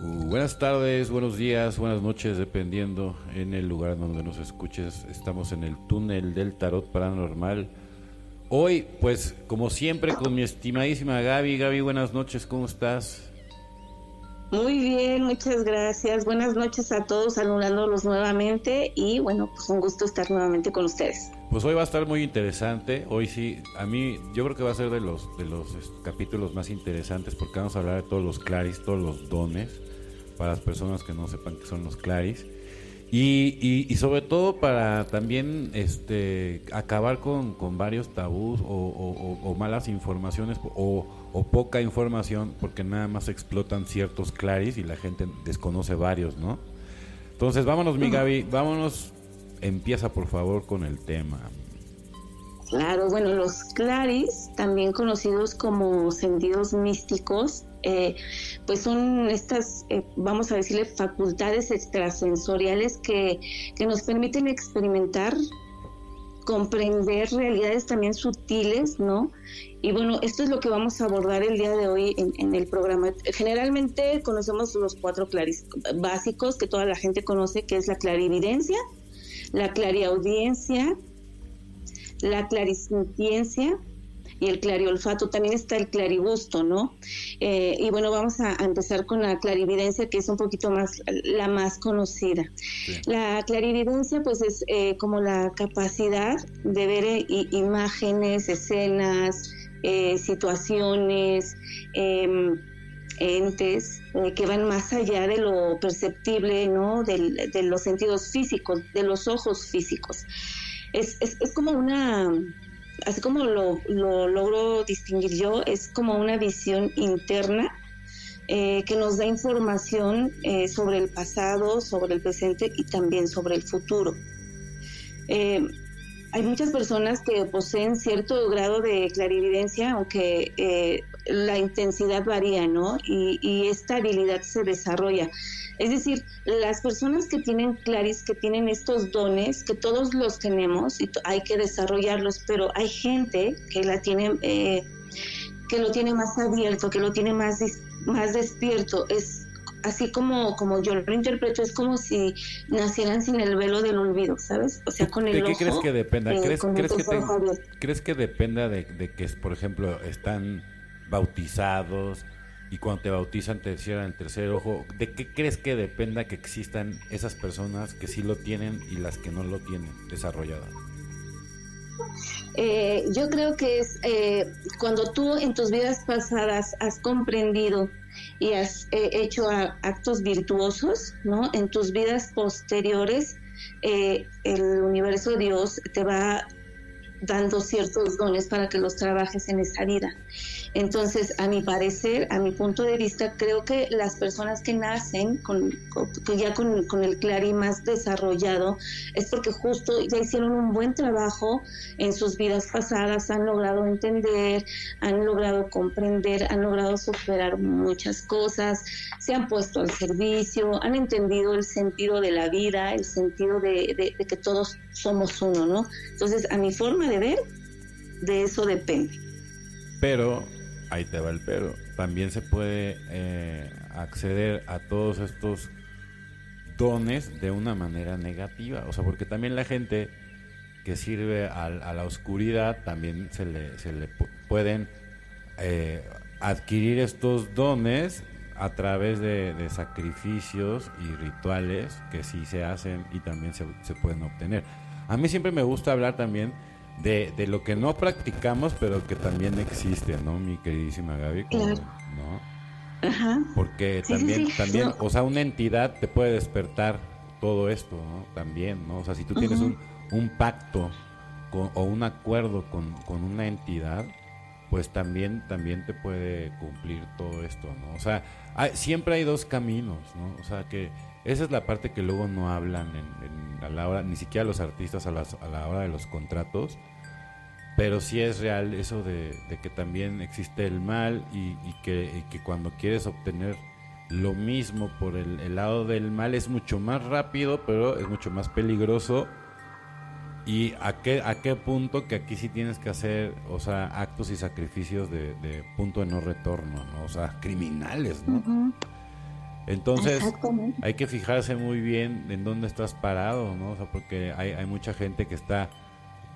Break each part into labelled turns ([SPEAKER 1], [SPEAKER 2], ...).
[SPEAKER 1] Uh, buenas tardes, buenos días, buenas noches, dependiendo en el lugar donde nos escuches. Estamos en el túnel del tarot paranormal. Hoy, pues, como siempre, con mi estimadísima Gaby. Gaby, buenas noches, ¿cómo estás?
[SPEAKER 2] Muy bien, muchas gracias. Buenas noches a todos, saludándolos nuevamente y bueno, pues un gusto estar nuevamente con ustedes.
[SPEAKER 1] Pues hoy va a estar muy interesante. Hoy sí, a mí yo creo que va a ser de los de los capítulos más interesantes porque vamos a hablar de todos los claris, todos los dones para las personas que no sepan qué son los claris. Y, y, sobre todo para también este acabar con, con varios tabús o, o malas informaciones o o poca información porque nada más explotan ciertos claris y la gente desconoce varios, ¿no? Entonces, vámonos, mi Gaby, vámonos, empieza por favor con el tema.
[SPEAKER 2] Claro, bueno, los claris, también conocidos como sentidos místicos, eh, pues son estas, eh, vamos a decirle, facultades extrasensoriales que, que nos permiten experimentar comprender realidades también sutiles, ¿no? Y bueno, esto es lo que vamos a abordar el día de hoy en, el programa. Generalmente conocemos los cuatro claris básicos que toda la gente conoce, que es la clarividencia, la clariaudiencia, la clarisintiencia y el clariolfato, también está el clarigusto, ¿no? Eh, y bueno, vamos a, empezar con la clarividencia, que es un poquito más la más conocida. La clarividencia, pues es eh, como la capacidad de ver eh, imágenes, escenas, situaciones, em, entes que van más allá de lo perceptible, ¿no? de los sentidos físicos, de los ojos físicos. es, es como una así como lo, logro distinguir yo, es como una visión interna eh, que nos da información eh, sobre el pasado, sobre el presente y también sobre el futuro. Eh, hay muchas personas que poseen cierto grado de clarividencia, aunque la intensidad varía, ¿no? Y, y esta habilidad se desarrolla. Es decir, las personas que tienen claris, que tienen estos dones, que todos los tenemos y hay que desarrollarlos, pero hay gente que la tiene, eh, que lo tiene más abierto, que lo tiene más, más despierto. Es así como, como yo lo interpreto, es como si nacieran sin el velo del olvido, ¿sabes? O sea, con el
[SPEAKER 1] ¿De
[SPEAKER 2] qué
[SPEAKER 1] crees que dependa? Eh, ¿Crees, ¿crees, que ¿Crees que dependa de, de que, por ejemplo, están bautizados? y cuando te bautizan te cierran el tercer ojo. ¿De qué crees que dependa que existan esas personas que sí lo tienen y las que no lo tienen desarrollado?
[SPEAKER 2] Eh, yo creo que es eh, cuando tú en tus vidas pasadas has comprendido y has eh, hecho actos virtuosos, ¿no? En tus vidas posteriores, el universo Dios te va dando ciertos dones para que los trabajes en esa vida. Entonces, a mi parecer, a mi punto de vista, creo que las personas que nacen con, ya con, el clari más desarrollado es porque justo ya hicieron un buen trabajo en sus vidas pasadas, han logrado entender, han logrado comprender, han logrado superar muchas cosas, se han puesto al servicio, han entendido el sentido de la vida, el sentido de, de que todos somos uno, ¿no? Entonces, a mi forma de ver, de eso depende.
[SPEAKER 1] Pero ahí te va el pero. También se puede eh, acceder a todos estos dones de una manera negativa. O sea, porque también la gente que sirve a, la oscuridad también se le, se le pueden eh, adquirir estos dones a través de, sacrificios y rituales que sí se hacen y también se, se pueden obtener. A mí siempre me gusta hablar también de, de lo que no practicamos, pero que también existe, ¿no, mi queridísima Gaby? ¿no? Ajá. Porque también, también o sea, una entidad te puede despertar todo esto, ¿no? También, ¿no? O sea, si tú tienes un, un pacto o un acuerdo con, con una entidad, pues también, también te puede cumplir todo esto, ¿no? O sea, siempre hay dos caminos, ¿no? O sea, que esa es la parte que luego no hablan en, a la hora, ni siquiera los artistas a, a, la hora de los contratos, pero sí es real eso de, que también existe el mal y, que, cuando quieres obtener lo mismo por el, lado del mal es mucho más rápido, pero es mucho más peligroso. ¿Y a qué, a qué punto que aquí sí tienes que hacer, o sea, actos y sacrificios de, punto de no retorno, ¿no? O sea, criminales, ¿no? Entonces, hay que fijarse muy bien en dónde estás parado, ¿no? O sea, porque hay, hay mucha gente que está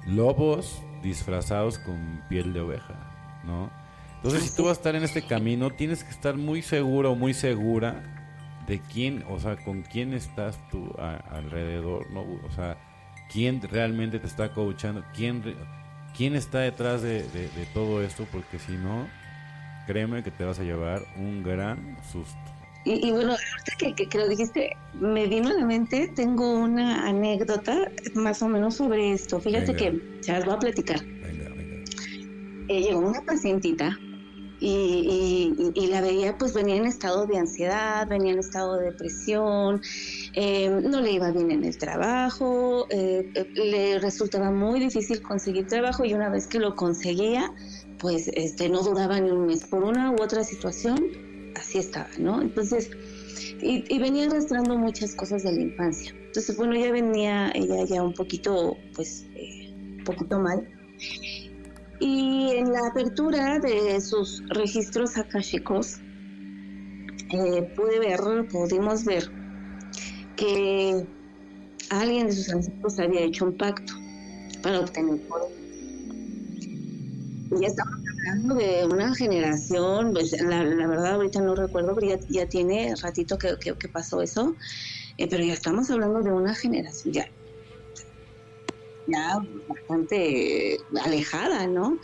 [SPEAKER 1] lobos disfrazados con piel de oveja, ¿no? Entonces, si tú vas a estar en este camino, tienes que estar muy seguro, muy segura de quién, o sea, con quién estás tú alrededor, ¿no? O sea, quién realmente te está coachando, quién, quién está detrás de, todo esto, porque si no, créeme que te vas a llevar un gran susto.
[SPEAKER 2] Y, bueno, ahorita que, que, lo dijiste, me vino a la mente, tengo una anécdota más o menos sobre esto. Fíjate que se las voy a platicar. Venga, venga. Eh, llegó una pacientita y, y, la veía pues venía en estado de ansiedad, venía en estado de depresión, eh, no le iba bien en el trabajo, eh, eh, le resultaba muy difícil conseguir trabajo y una vez que lo conseguía, pues este no duraba ni un mes por una u otra situación, así estaba, ¿no? Entonces, y, venía arrastrando muchas cosas de la infancia. Entonces, bueno, ya venía ella ya un poquito, pues, un poquito mal. Y en la apertura de sus registros akashicos, eh, pude ver, pudimos ver que alguien de sus ancestros había hecho un pacto para obtener poder. Y ya estamos hablando de una generación, pues la, verdad ahorita no recuerdo, pero ya, tiene ratito que, que, pasó eso, eh, pero ya estamos hablando de una generación, ya ya bastante alejada, ¿no?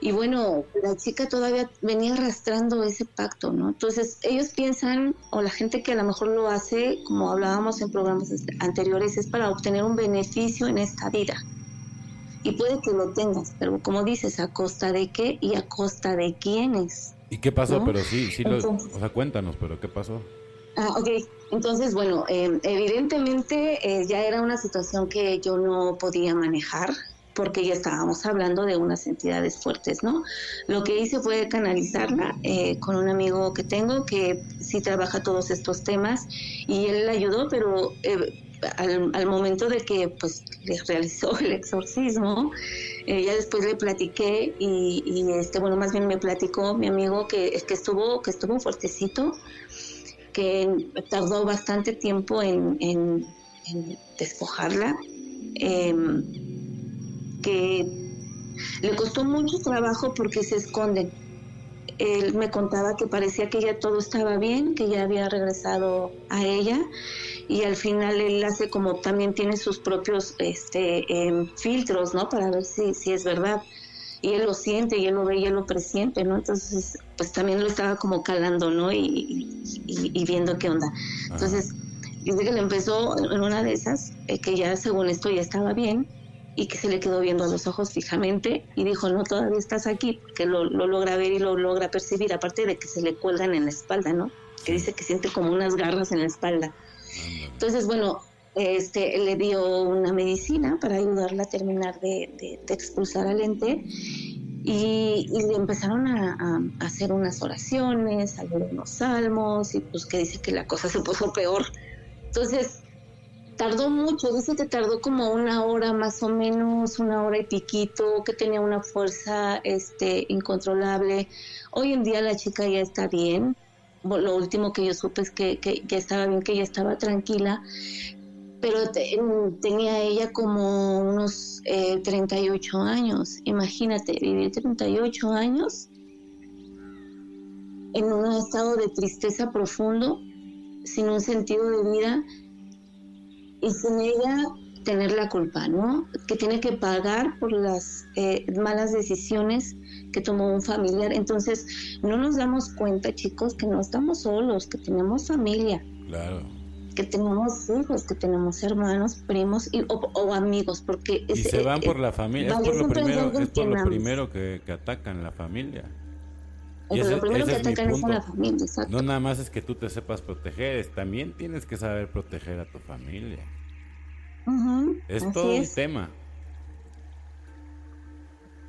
[SPEAKER 2] Y bueno, la chica todavía venía arrastrando ese pacto, ¿no? Entonces ellos piensan, o la gente que a lo mejor lo hace, como hablábamos en programas anteriores, es para obtener un beneficio en esta vida. Y puede que lo tengas, pero como dices, ¿a costa de qué y a costa de quiénes?
[SPEAKER 1] ¿Y qué pasó? Pero sí, sí, lo, o sea, cuéntanos, pero ¿qué pasó?
[SPEAKER 2] Ah, ok. Entonces, bueno, em, evidentemente eh, ya era una situación que yo no podía manejar porque ya estábamos hablando de unas entidades fuertes, ¿no? Lo que hice fue canalizarla eh, con un amigo que tengo que sí trabaja todos estos temas y él la ayudó, pero eh, al, momento de que pues le realizó el exorcismo, ya después le platiqué y, y, este bueno más bien me platicó mi amigo que, que estuvo que estuvo fuertecito que tardó bastante tiempo en, despojarla, em, que le costó mucho trabajo porque se esconden. Él me contaba que parecía que ya todo estaba bien, que ya había regresado a ella y al final él hace como también tiene sus propios este, em, filtros, ¿no? Para ver si, si es verdad y él lo siente y él lo ve y él lo presiente, ¿no? Entonces, pues también lo estaba como calando, ¿no? Y, viendo qué onda. Entonces, dice que le empezó en una de esas, eh, que ya según esto ya estaba bien y que se le quedó viendo a los ojos fijamente y dijo, no, todavía estás aquí, porque lo, logra ver y lo logra percibir, aparte de que se le cuelgan en la espalda, ¿no? Que dice que siente como unas garras en la espalda. Entonces, bueno, este, le dio una medicina para ayudarla a terminar de, expulsar al ente y, le empezaron a, hacer unas oraciones, a leer unos salmos y pues que dice que la cosa se puso peor. Entonces, tardó mucho, dice que tardó como una hora más o menos, una hora y piquito, que tenía una fuerza este, incontrolable. Hoy en día la chica ya está bien, lo último que yo supe es que, que, estaba bien, que ya estaba tranquila, pero tenía ella como unos 38 eh, años. Imagínate, vivir 38 años en un estado de tristeza profundo, sin un sentido de vida y sin ella tener la culpa, ¿no? Que tiene que pagar por las eh, malas decisiones que tomó un familiar. Entonces, no nos damos cuenta, chicos, que no estamos solos, que tenemos familia.
[SPEAKER 1] Claro
[SPEAKER 2] que tenemos hijos, que tenemos hermanos, primos y, o, amigos, porque...
[SPEAKER 1] y se van por la familia, es por lo primero, es por lo primero que, atacan la familia.
[SPEAKER 2] Y lo primero que atacan es la familia,
[SPEAKER 1] No nada más es que tú te sepas proteger, también tienes que saber proteger a tu familia. es todo un tema.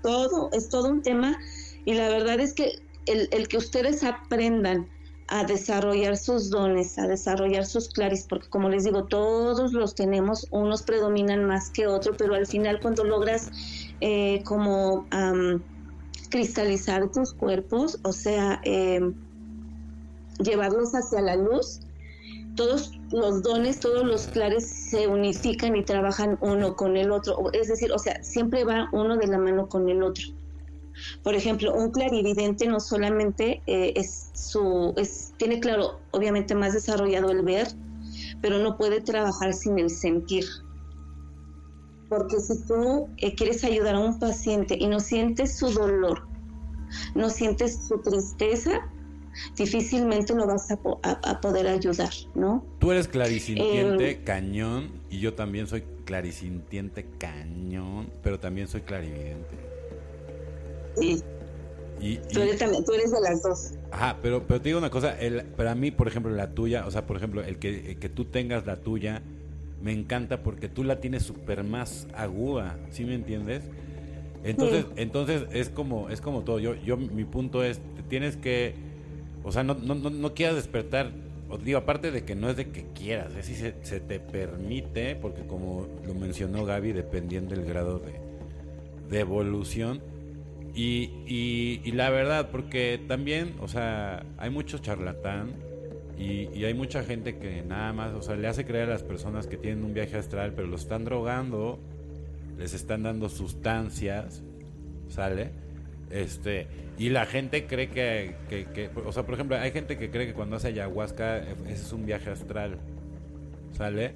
[SPEAKER 2] Todo, es todo un tema y la verdad es que el, el que ustedes aprendan a desarrollar sus dones, a desarrollar sus claris, porque como les digo, todos los tenemos, unos predominan más que otros, pero al final cuando logras eh, como cristalizar tus cuerpos, o sea, em, llevarlos hacia la luz, todos los dones, todos los clares se unifican y trabajan uno con el otro. Es decir, o sea, siempre va uno de la mano con el otro. Por ejemplo, un clarividente no solamente eh, es tiene claro, obviamente más desarrollado el ver, pero no puede trabajar sin el sentir. Porque si tú eh, quieres ayudar a un paciente y no sientes su dolor, no sientes su tristeza, difícilmente lo vas a, poder ayudar, ¿no?
[SPEAKER 1] Tú eres clarisintiente, eh, cañón, y yo también soy clarisintiente, cañón, pero también soy clarividente.
[SPEAKER 2] Sí. Y, tú, eres también, tú eres de las dos.
[SPEAKER 1] Ajá, pero, pero te digo una cosa, el, para mí, por ejemplo, la tuya, o sea, por ejemplo, el que, que tú tengas la tuya, me encanta porque tú la tienes súper más aguda, ¿sí me entiendes? Entonces, entonces es como, es como todo. Yo, yo, mi punto es, tienes que o sea, no, no, no, quieras despertar, o digo, aparte de que no es de que quieras, es si se, te permite, porque como lo mencionó Gaby, dependiendo del grado de, evolución. Y, y, la verdad, porque también, o sea, hay mucho charlatán y, y, hay mucha gente que nada más, o sea, le hace creer a las personas que tienen un viaje astral, pero lo están drogando, les están dando sustancias, ¿sale? Este, y la gente cree que, que, o sea, por ejemplo, hay gente que cree que cuando hace ayahuasca ese es un viaje astral, ¿sale?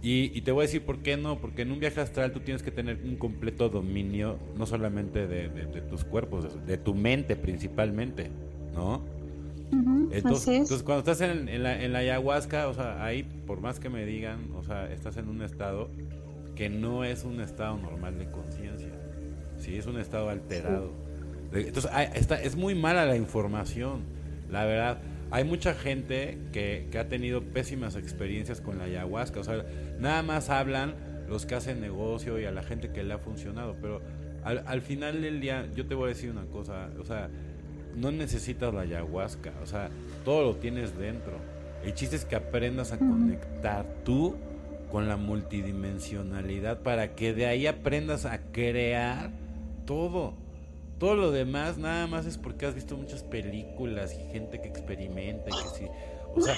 [SPEAKER 1] Y, te voy a decir por qué no, porque en un viaje astral tú tienes que tener un completo dominio, no solamente de, tus cuerpos, de, tu mente principalmente, ¿no? entonces, entonces, cuando estás en, en, la, en la ayahuasca, o sea, ahí, por más que me digan, o sea, estás en un estado que no es un estado normal de conciencia, sí, es un estado alterado. Entonces, es muy mala la información, la verdad. Hay mucha gente que, ha tenido pésimas experiencias con la ayahuasca. O sea, nada más hablan los que hacen negocio y a la gente que le ha funcionado. Pero al, final del día, yo te voy a decir una cosa. O sea, no necesitas la ayahuasca. O sea, todo lo tienes dentro. El chiste es que aprendas a conectar tú con la multidimensionalidad para que de ahí aprendas a crear todo. Todo lo demás nada más es porque has visto muchas películas y gente que experimenta y que sí. O sea,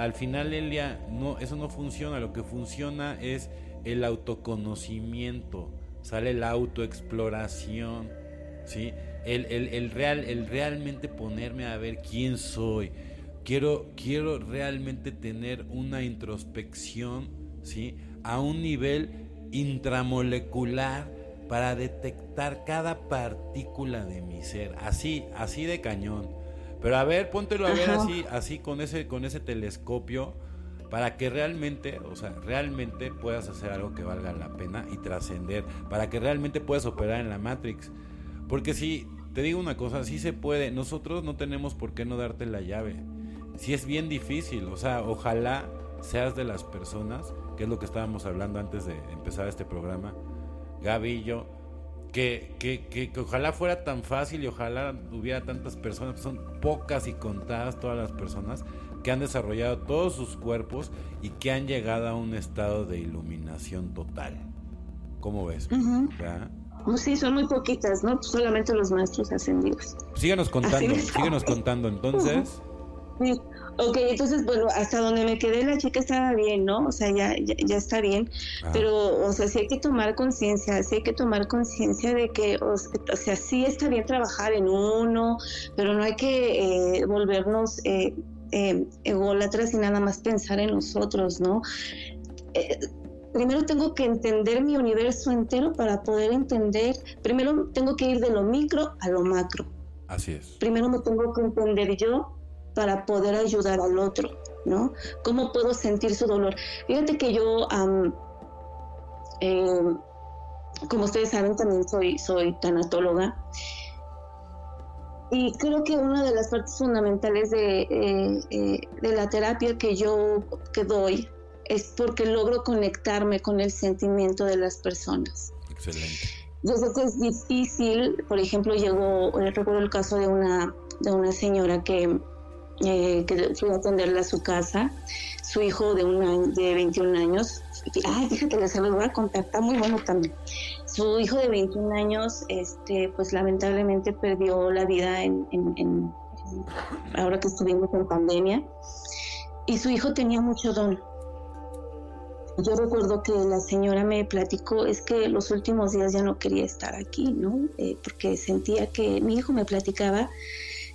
[SPEAKER 1] al final del día no, eso no funciona. Lo que funciona es el autoconocimiento, sale la autoexploración, ¿sí? El, el, el, real, el realmente ponerme a ver quién soy. Quiero, quiero realmente tener una introspección, ¿sí? A un nivel intramolecular para detectar cada partícula de mi ser, así, así de cañón. Pero a ver, póntelo a ver así, así con ese, con ese telescopio, para que realmente, o sea, realmente puedas hacer algo que valga la pena y trascender, para que realmente puedas operar en la Matrix. Porque si, te digo una cosa, sí se puede, nosotros no tenemos por qué no darte la llave. Si es bien difícil, o sea, ojalá seas de las personas, que es lo que estábamos hablando antes de empezar este programa, Gavillo, que, que, que, ojalá fuera tan fácil y ojalá hubiera tantas personas, son pocas y contadas todas las personas que han desarrollado todos sus cuerpos y que han llegado a un estado de iluminación total. ¿Cómo ves?
[SPEAKER 2] Pues sí, son muy poquitas, ¿no? Solamente los maestros ascendidos.
[SPEAKER 1] Síganos contando, síguenos contando entonces.
[SPEAKER 2] Sí. Ok, entonces, bueno, hasta donde me quedé la chica estaba bien, ¿no? O sea, ya, ya, está bien, ah. pero, o sea, sí hay que tomar conciencia, sí hay que tomar conciencia de que, o, sea, sí está bien trabajar en uno, pero no hay que eh, volvernos eh, eh, ególatras y nada más pensar en nosotros, ¿no? Eh, primero tengo que entender mi universo entero para poder entender, primero tengo que ir de lo micro a lo macro.
[SPEAKER 1] Así es.
[SPEAKER 2] Primero me tengo que entender yo para poder ayudar al otro, ¿no? ¿Cómo puedo sentir su dolor? Fíjate que yo, em, como ustedes saben, también soy, soy tanatóloga. Y creo que una de las partes fundamentales de, eh, eh, de la terapia que yo que doy es porque logro conectarme con el sentimiento de las personas.
[SPEAKER 1] Excelente.
[SPEAKER 2] Yo sé que es difícil, por ejemplo, llegó, recuerdo el caso de una, de una señora que eh, que fui a atenderla a su casa, su hijo de, un de 21 años, ay, fíjate, lo voy a contar, está muy bueno también. Su hijo de 21 años, este, pues lamentablemente perdió la vida en, ahora que estuvimos en pandemia. y su hijo tenía mucho don. Yo recuerdo que la señora me platicó, es que los últimos días ya no quería estar aquí, ¿no? Eh, porque sentía que mi hijo me platicaba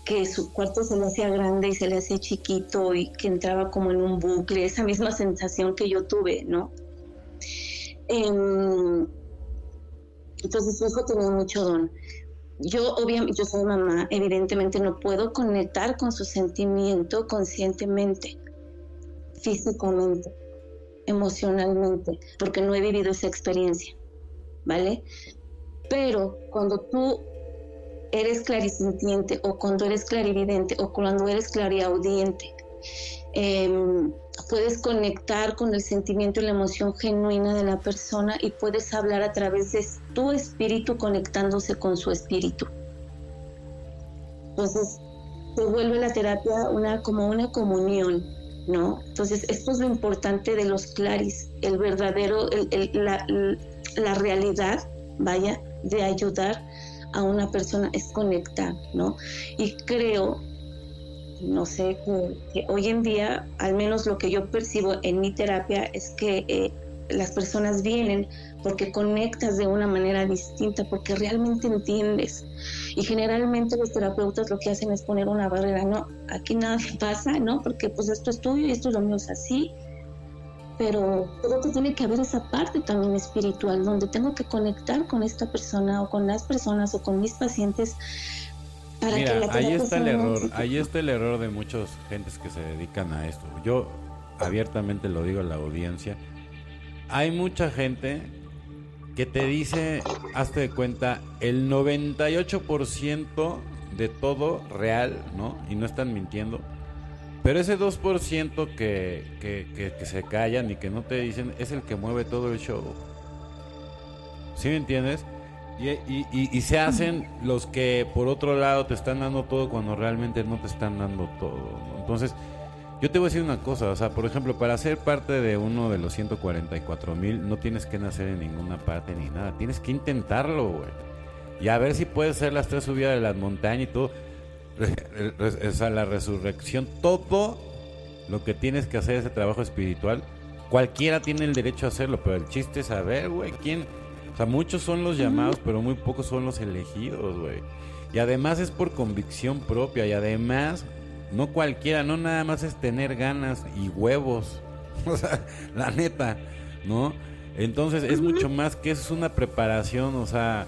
[SPEAKER 2] que su cuarto se le hacía grande y se le hacía chiquito y que entraba como en un bucle, esa misma sensación que yo tuve, ¿no? Em, entonces su hijo tenía mucho don. Yo, obviamente, yo soy mamá, evidentemente no puedo conectar con su sentimiento conscientemente, físicamente, emocionalmente, porque no he vivido esa experiencia, ¿vale? Pero cuando tú eres clarisintiente o cuando eres clarividente o cuando eres clariaudiente, em, puedes conectar con el sentimiento y la emoción genuina de la persona y puedes hablar a través de tu espíritu conectándose con su espíritu. Entonces, se vuelve la terapia una, como una comunión, ¿no? Entonces, esto es lo importante de los claris, el verdadero, la, la realidad, vaya, de ayudar a una persona es conectar, ¿no? Y creo no sé, que, hoy en día, al menos lo que yo percibo en mi terapia, es que eh, las personas vienen porque conectas de una manera distinta, porque realmente entiendes. Y generalmente los terapeutas lo que hacen es poner una barrera, no, aquí nada pasa, ¿no? Porque pues esto es tuyo y esto es lo mío es así. Pero creo que tiene que haber esa parte también espiritual, donde tengo que conectar con esta persona o con las personas o con mis pacientes
[SPEAKER 1] Mira, ahí está el error, ahí está el error de muchas gentes que se dedican a esto. Yo abiertamente lo digo a la audiencia. Hay mucha gente que te dice, hazte de cuenta, el 98% de todo real, ¿no? Y no están mintiendo. Pero ese 2% que, que, que, que se callan y que no te dicen es el que mueve todo el show. ¿Sí me entiendes? Y, se hacen los que por otro lado te están dando todo cuando realmente no te están dando todo. Entonces, yo te voy a decir una cosa, o sea, por ejemplo, para ser parte de uno de los 144 mil no tienes que nacer en ninguna parte ni nada, tienes que intentarlo, güey. Y a ver si puedes hacer las tres subidas de las montañas y todo. O sea, la resurrección, todo lo que tienes que hacer ese trabajo espiritual, cualquiera tiene el derecho a hacerlo, pero el chiste es saber, güey, quién o sea, muchos son los llamados, pero muy pocos son los elegidos, güey. Y además es por convicción propia. Y además, no cualquiera, no nada más es tener ganas y huevos. O sea, la neta, ¿no? Entonces es mucho más que eso, es una preparación, o sea,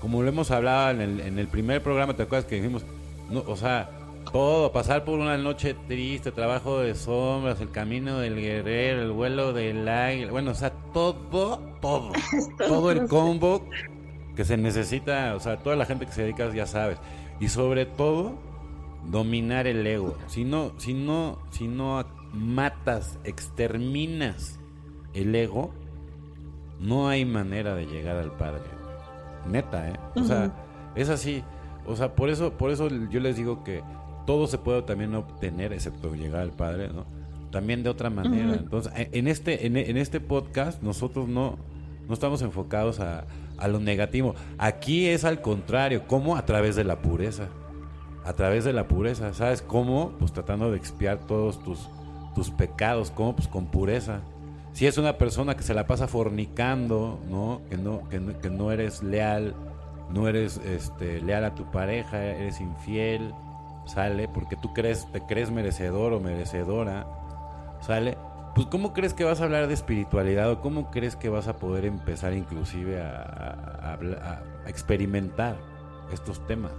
[SPEAKER 1] como lo hemos hablado en el, en el primer programa, ¿te acuerdas que dijimos? No, o sea, todo, pasar por una noche triste, trabajo de sombras, el camino del guerrero, el vuelo del águila, bueno, o sea, todo, todo, todo el combo que se necesita, o sea, toda la gente que se dedica ya sabes, y sobre todo dominar el ego. Si no, si no, si no matas, exterminas el ego, no hay manera de llegar al Padre. Neta, ¿eh? O sea, es así. O sea, por eso, por eso yo les digo que todo se puede también obtener, excepto llegar al Padre, ¿no? También de otra manera. Entonces, en este, en, este podcast, nosotros no, no estamos enfocados a, a lo negativo. Aquí es al contrario, ¿cómo? A través de la pureza. A través de la pureza, ¿sabes cómo? Pues tratando de expiar todos tus, tus pecados, ¿cómo? Pues con pureza. Si es una persona que se la pasa fornicando, ¿no? Que no, que no, que no eres leal, no eres este, leal a tu pareja, eres infiel, ¿sale? Porque tú crees, te crees merecedor o merecedora, ¿sale? Pues ¿cómo crees que vas a hablar de espiritualidad o cómo crees que vas a poder empezar inclusive a, experimentar estos temas?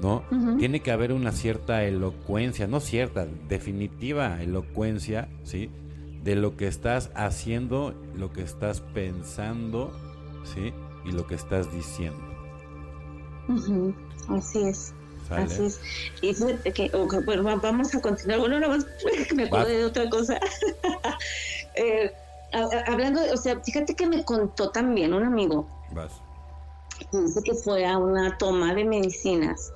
[SPEAKER 1] ¿No? Tiene que haber una cierta elocuencia, no cierta, definitiva elocuencia, ¿sí? De lo que estás haciendo, lo que estás pensando, ¿sí? Y lo que estás diciendo.
[SPEAKER 2] Así es. Así es. Y fíjate que, bueno, vamos a continuar. Bueno, nada más me acordé de otra cosa. eh, hablando, o sea, fíjate que me contó también un amigo. Vas. Dice que fue a una toma de medicinas.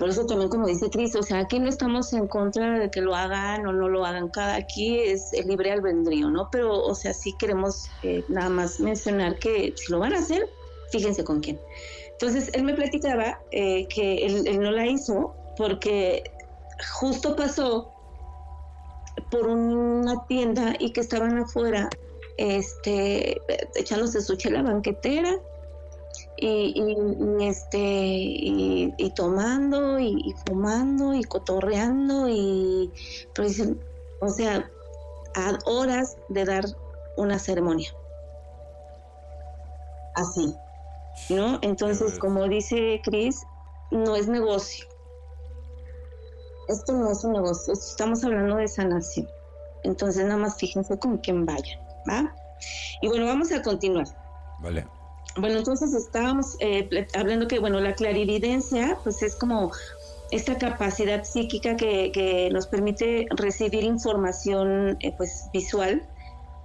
[SPEAKER 2] Por eso también, como dice Cris, o sea, aquí no estamos en contra de que lo hagan o no lo hagan. Cada aquí es el libre albedrío, ¿no? Pero, o sea, sí queremos eh, nada más mencionar que si lo van a hacer, fíjense con quién. Entonces, él me platicaba eh, que él, no la hizo porque justo pasó por una tienda y que estaban afuera este echándose su chela banquetera y, este y, tomando y, fumando y cotorreando y pero dicen o sea a horas de dar una ceremonia. Así no entonces como dice Cris no es negocio. Esto no es un negocio estamos hablando de sanación. Entonces nada más fíjense con quién vayan va y bueno vamos a continuar.
[SPEAKER 1] Vale
[SPEAKER 2] bueno, entonces estábamos eh, hablando que, bueno, la clarividencia, pues es como esta capacidad psíquica que, nos permite recibir información, eh, pues, visual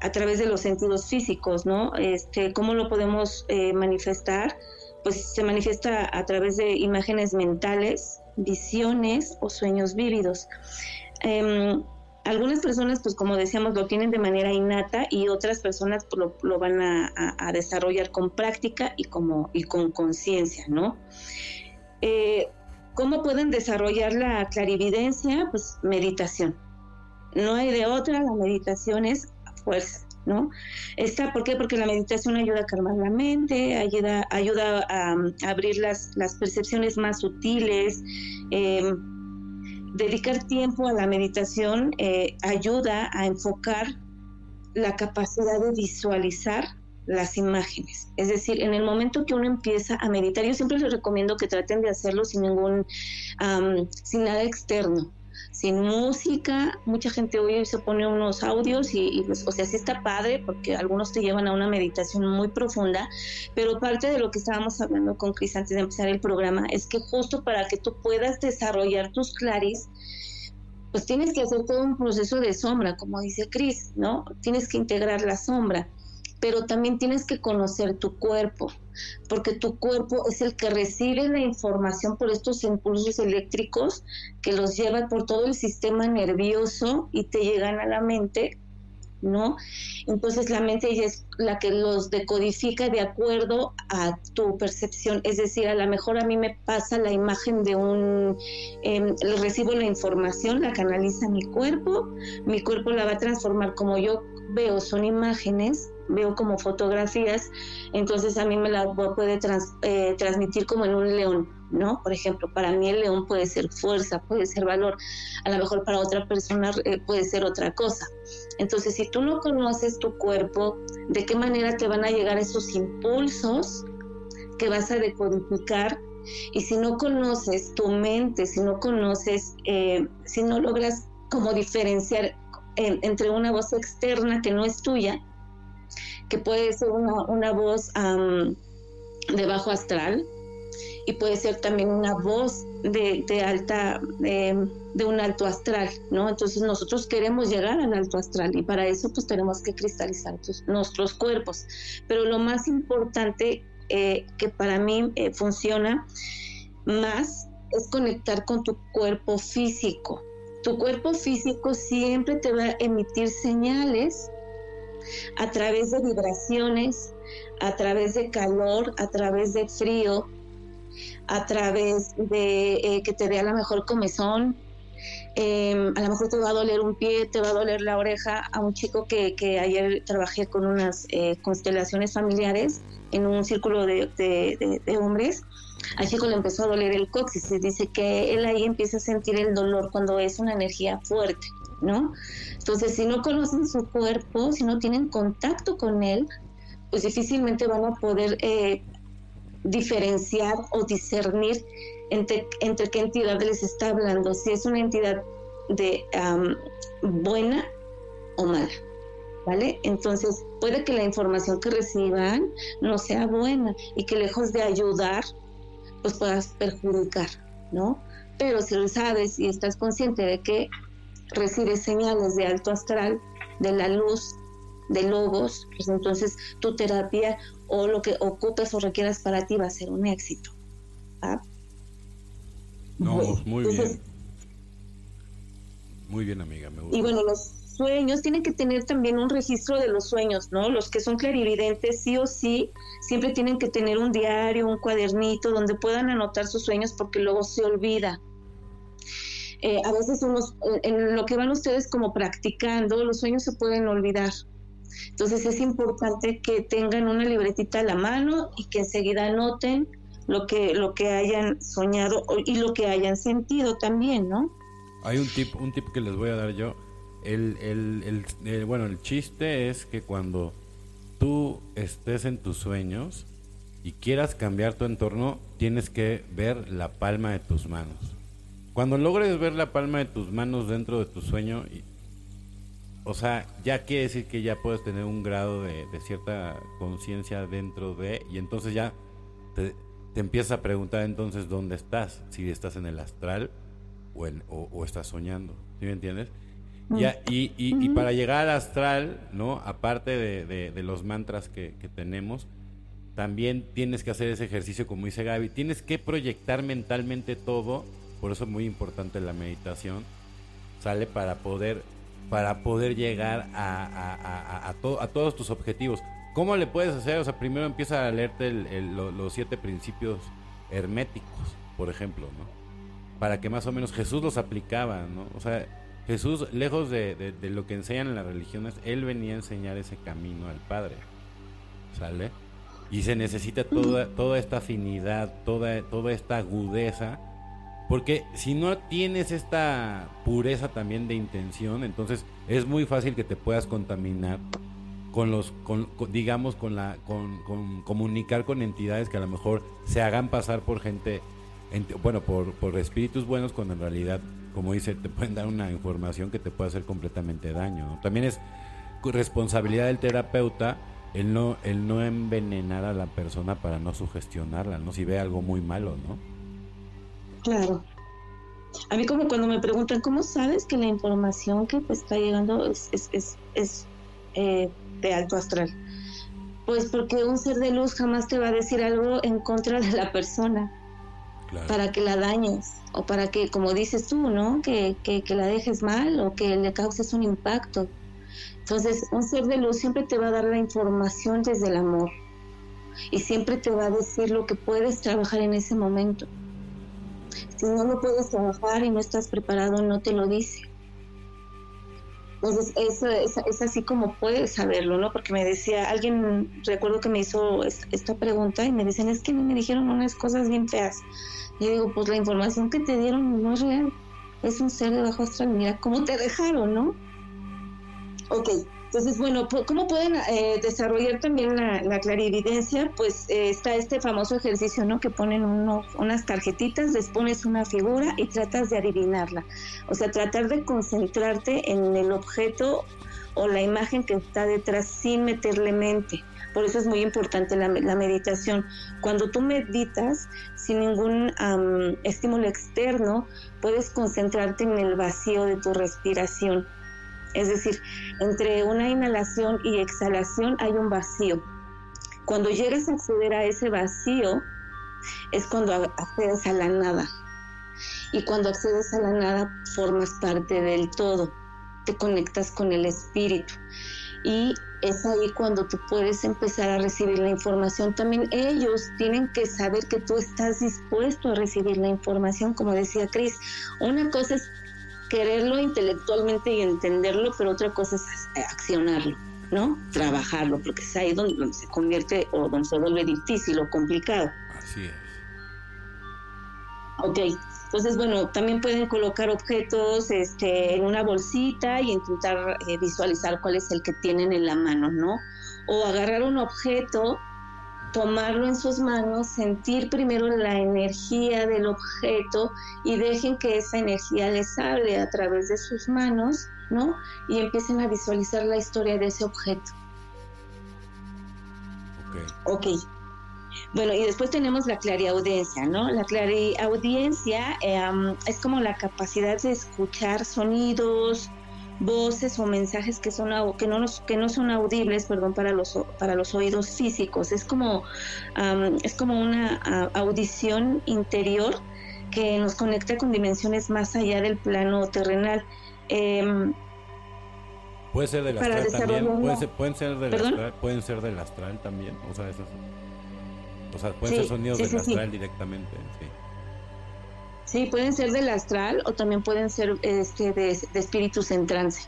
[SPEAKER 2] a través de los sentidos físicos, ¿no? Este, ¿Cómo lo podemos eh, manifestar? Pues se manifiesta a través de imágenes mentales, visiones o sueños vívidos. Em, algunas personas, pues como decíamos, lo tienen de manera innata y otras personas pues, lo, van a, desarrollar con práctica y, como, y con conciencia, ¿no? Eh, ¿Cómo pueden desarrollar la clarividencia? Pues meditación. No hay de otra, la meditación es fuerza, ¿no? Está, ¿Por qué? Porque la meditación ayuda a calmar la mente, ayuda, ayuda a, abrir las, las percepciones más sutiles. Eh, dedicar tiempo a la meditación eh, ayuda a enfocar la capacidad de visualizar las imágenes. Es decir, en el momento que uno empieza a meditar, yo siempre les recomiendo que traten de hacerlo sin ningún, sin nada externo sin música, mucha gente hoy se pone unos audios y, pues, o sea, sí está padre porque algunos te llevan a una meditación muy profunda, pero parte de lo que estábamos hablando con Cris antes de empezar el programa es que justo para que tú puedas desarrollar tus claris, pues tienes que hacer todo un proceso de sombra, como dice Cris, ¿no? Tienes que integrar la sombra pero también tienes que conocer tu cuerpo, porque tu cuerpo es el que recibe la información por estos impulsos eléctricos que los lleva por todo el sistema nervioso y te llegan a la mente, ¿no? Entonces la mente es la que los decodifica de acuerdo a tu percepción, es decir, a lo mejor a mí me pasa la imagen de un, eh, recibo la información, la canaliza mi cuerpo, mi cuerpo la va a transformar como yo veo, son imágenes veo como fotografías, entonces a mí me la puede eh, transmitir como en un león, ¿no? Por ejemplo, para mí el león puede ser fuerza, puede ser valor, a lo mejor para otra persona eh, puede ser otra cosa. Entonces, si tú no conoces tu cuerpo, ¿de qué manera te van a llegar esos impulsos que vas a decodificar? Y si no conoces tu mente, si no conoces, eh, si no logras como diferenciar entre una voz externa que no es tuya que puede ser una, voz de bajo astral y puede ser también una voz de, alta, de un alto astral, ¿no? Entonces nosotros queremos llegar al alto astral y para eso pues tenemos que cristalizar nuestros cuerpos. Pero lo más importante eh, que para mí eh, funciona más es conectar con tu cuerpo físico. Tu cuerpo físico siempre te va a emitir señales a través de vibraciones, a través de calor, a través de frío, a través de eh, que te dé a lo mejor comezón, em, a lo mejor te va a doler un pie, te va a doler la oreja. A un chico que, ayer trabajé con unas eh, constelaciones familiares en un círculo de, hombres, al chico le empezó a doler el coxis. Dice que él ahí empieza a sentir el dolor cuando es una energía fuerte. ¿No? Entonces, si no conocen su cuerpo, si no tienen contacto con él, pues difícilmente van a poder eh, diferenciar o discernir entre, entre qué entidad les está hablando, si es una entidad de buena o mala. ¿Vale? Entonces puede que la información que reciban no sea buena y que lejos de ayudar, pues puedas perjudicar, ¿no? Pero si lo sabes y estás consciente de que recibes señales de alto astral, de la luz, de logos, pues entonces tu terapia o lo que ocupes o requieras para ti va a ser un éxito.
[SPEAKER 1] No, muy bien. Muy bien, amiga.
[SPEAKER 2] Y bueno, los sueños tienen que tener también un registro de los sueños, ¿no? Los que son clarividentes, sí o sí, siempre tienen que tener un diario, un cuadernito donde puedan anotar sus sueños porque luego se olvida. Eh, a veces unos, en lo que van ustedes como practicando, los sueños se pueden olvidar. Entonces es importante que tengan una libretita a la mano y que enseguida anoten lo que, lo que hayan soñado y lo que hayan sentido también, ¿no?
[SPEAKER 1] Hay un tip, un tip que les voy a dar yo. El, el, el, bueno, el chiste es que cuando tú estés en tus sueños y quieras cambiar tu entorno, tienes que ver la palma de tus manos. Cuando logres ver la palma de tus manos dentro de tu sueño, o sea, ya quiere decir que ya puedes tener un grado de, cierta conciencia dentro de, y entonces ya te, te empiezas a preguntar entonces dónde estás, si estás en el astral o, en, o, estás soñando, ¿sí me entiendes? Ya, y, y, para llegar al astral, ¿no? Aparte de, de, los mantras que, que, tenemos, también tienes que hacer ese ejercicio, como dice Gaby, tienes que proyectar mentalmente todo, por eso es muy importante la meditación, sale para poder, para poder llegar a, a, a, a todos tus objetivos. ¿Cómo le puedes hacer? O sea, primero empieza a leerte los siete principios herméticos, por ejemplo, ¿no? Para que más o menos Jesús los aplicaba, ¿no? O sea, Jesús, lejos de, lo que enseñan en las religiones, él venía a enseñar ese camino al Padre, ¿sale? Y se necesita toda, toda esta afinidad, toda, toda esta agudeza, porque si no tienes esta pureza también de intención, entonces es muy fácil que te puedas contaminar con los, con, digamos, con la, con, comunicar con entidades que a lo mejor se hagan pasar por gente, bueno, por, por espíritus buenos, cuando en realidad, como dice, te pueden dar una información que te puede hacer completamente daño. También es responsabilidad del terapeuta el no, el no envenenar a la persona para no sugestionarla, ¿no? Si ve algo muy malo, ¿no?
[SPEAKER 2] Claro. A mí como cuando me preguntan, ¿cómo sabes que la información que te está llegando es, es, es, es eh, de alto astral? Pues porque un ser de luz jamás te va a decir algo en contra de la persona para que la dañes o para que, como dices tú, ¿no? Que, que, la dejes mal o que le causes un impacto. Entonces, un ser de luz siempre te va a dar la información desde el amor y siempre te va a decir lo que puedes trabajar en ese momento. Si no lo puedes trabajar y no estás preparado, no te lo dice. Entonces, eso es, así como puedes saberlo, ¿no? Porque me decía, alguien, recuerdo que me hizo esta pregunta y me dicen, es que me dijeron unas cosas bien feas. Y digo, pues la información que te dieron no es real, es un ser de bajo astral, mira cómo te dejaron, ¿no? Ok, entonces, bueno, ¿cómo pueden eh, desarrollar también la, clarividencia? Pues eh, está este famoso ejercicio, ¿no? Que ponen unas tarjetitas, les pones una figura y tratas de adivinarla. O sea, tratar de concentrarte en el objeto o la imagen que está detrás sin meterle mente. Por eso es muy importante la, meditación. Cuando tú meditas sin ningún estímulo externo, puedes concentrarte en el vacío de tu respiración es decir, entre una inhalación y exhalación hay un vacío. Cuando llegas a acceder a ese vacío, es cuando accedes a la nada. Y cuando accedes a la nada, formas parte del todo. Te conectas con el espíritu. Y es ahí cuando tú puedes empezar a recibir la información. También ellos tienen que saber que tú estás dispuesto a recibir la información, como decía Cris. Una cosa es quererlo intelectualmente y entenderlo, pero otra cosa es accionarlo, ¿no? Trabajarlo, porque es ahí donde, se convierte o donde se vuelve difícil o complicado.
[SPEAKER 1] Así es.
[SPEAKER 2] Ok, entonces bueno, también pueden colocar objetos este, en una bolsita y intentar eh, visualizar cuál es el que tienen en la mano, ¿no? O agarrar un objeto tomarlo en sus manos, sentir primero la energía del objeto y dejen que esa energía les hable a través de sus manos, ¿no? Y empiecen a visualizar la historia de ese objeto. Ok. Ok. Bueno, y después tenemos la clariaudiencia, ¿no? La clariaudiencia eh, es como la capacidad de escuchar sonidos, voces o mensajes que son que no que no son audibles perdón para los para los oídos físicos. Es como es como una audición interior que nos conecta con dimensiones más allá del plano terrenal.
[SPEAKER 1] Em, puede ser del astral también pueden ser del astral pueden ser del astral también o sea o sea pueden ser sonidos del astral directamente sí
[SPEAKER 2] Sí, pueden ser del astral o también pueden ser este, de, de espíritus en trance,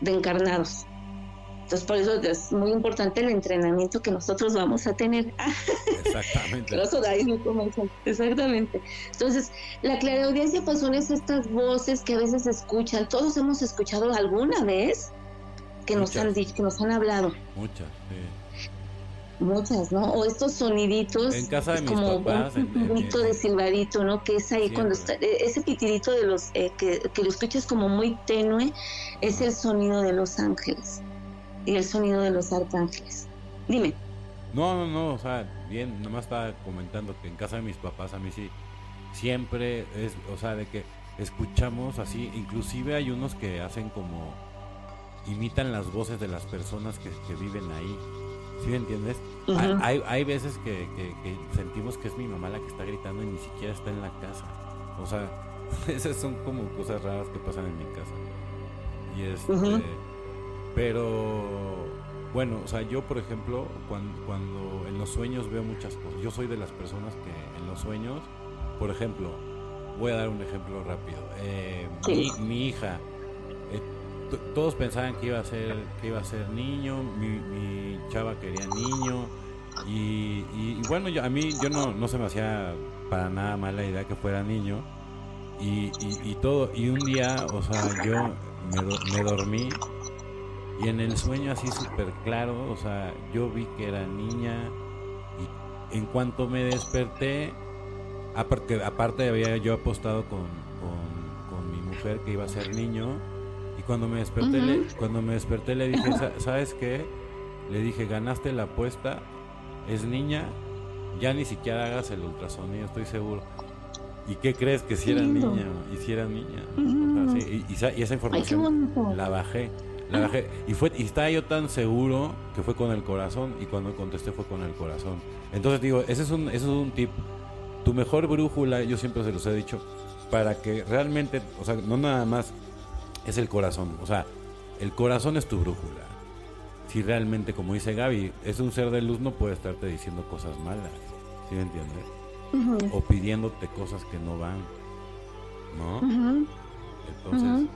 [SPEAKER 2] de encarnados. Entonces, por eso es muy importante el entrenamiento que nosotros vamos a tener.
[SPEAKER 1] Exactamente.
[SPEAKER 2] Exactamente. Entonces, la clareaudiencia, pues son estas voces que a veces escuchan. Todos hemos escuchado alguna vez que nos han dicho, que nos han hablado.
[SPEAKER 1] Muchas,
[SPEAKER 2] Muchas, ¿no? O estos soniditos.
[SPEAKER 1] En casa de mis como papás.
[SPEAKER 2] Un pitidito de silbadito, ¿no? Que es ahí cuando está. E, ese pitidito de los. Eh, que, que lo escuchas como muy tenue, es el sonido de los ángeles y el sonido de los arcángeles. Dime.
[SPEAKER 1] No, no, no, o sea, bien, nomás estaba comentando que en casa de mis papás a mí sí, siempre es, o sea, de que escuchamos así, inclusive hay unos que hacen como, imitan las voces de las personas que, viven ahí. ¿Sí me entiendes? hay, hay, veces que, sentimos que es mi mamá la que está gritando y ni siquiera está en la casa. O sea, esas son como cosas raras que pasan en mi casa. Y este, pero bueno, o sea, yo por ejemplo, cuando, en los sueños veo muchas cosas, yo soy de las personas que en los sueños, por ejemplo, voy a dar un ejemplo rápido. Eh, mi, hija, eh, todos pensaban que iba a ser que iba a ser niño, mi, chava quería niño y, bueno, yo, a mí yo no, no se me hacía para nada mala idea que fuera niño y, y todo y un día, o sea, yo me, dormí y en el sueño así súper claro, o sea, yo vi que era niña y en cuanto me desperté, aparte, aparte había yo apostado con, con, mi mujer que iba a ser niño cuando me desperté, le, cuando me desperté le dije, ¿sabes qué? Le dije, ganaste la apuesta, es niña, ya ni siquiera hagas el ultrasonido, estoy seguro. ¿Y qué crees que si era niña? Y si era niña. y, esa información la bajé y fue y estaba yo tan seguro que fue con el corazón y cuando contesté fue con el corazón. Entonces digo, ese es un ese es un tip. Tu mejor brújula, yo siempre se los he dicho, para que realmente, o sea, no nada más es el corazón, o sea, el corazón es tu brújula. Si realmente, como dice Gaby, es un ser de luz, no puede estarte diciendo cosas malas, ¿sí me entiendes? O pidiéndote cosas que no van, ¿no? Entonces,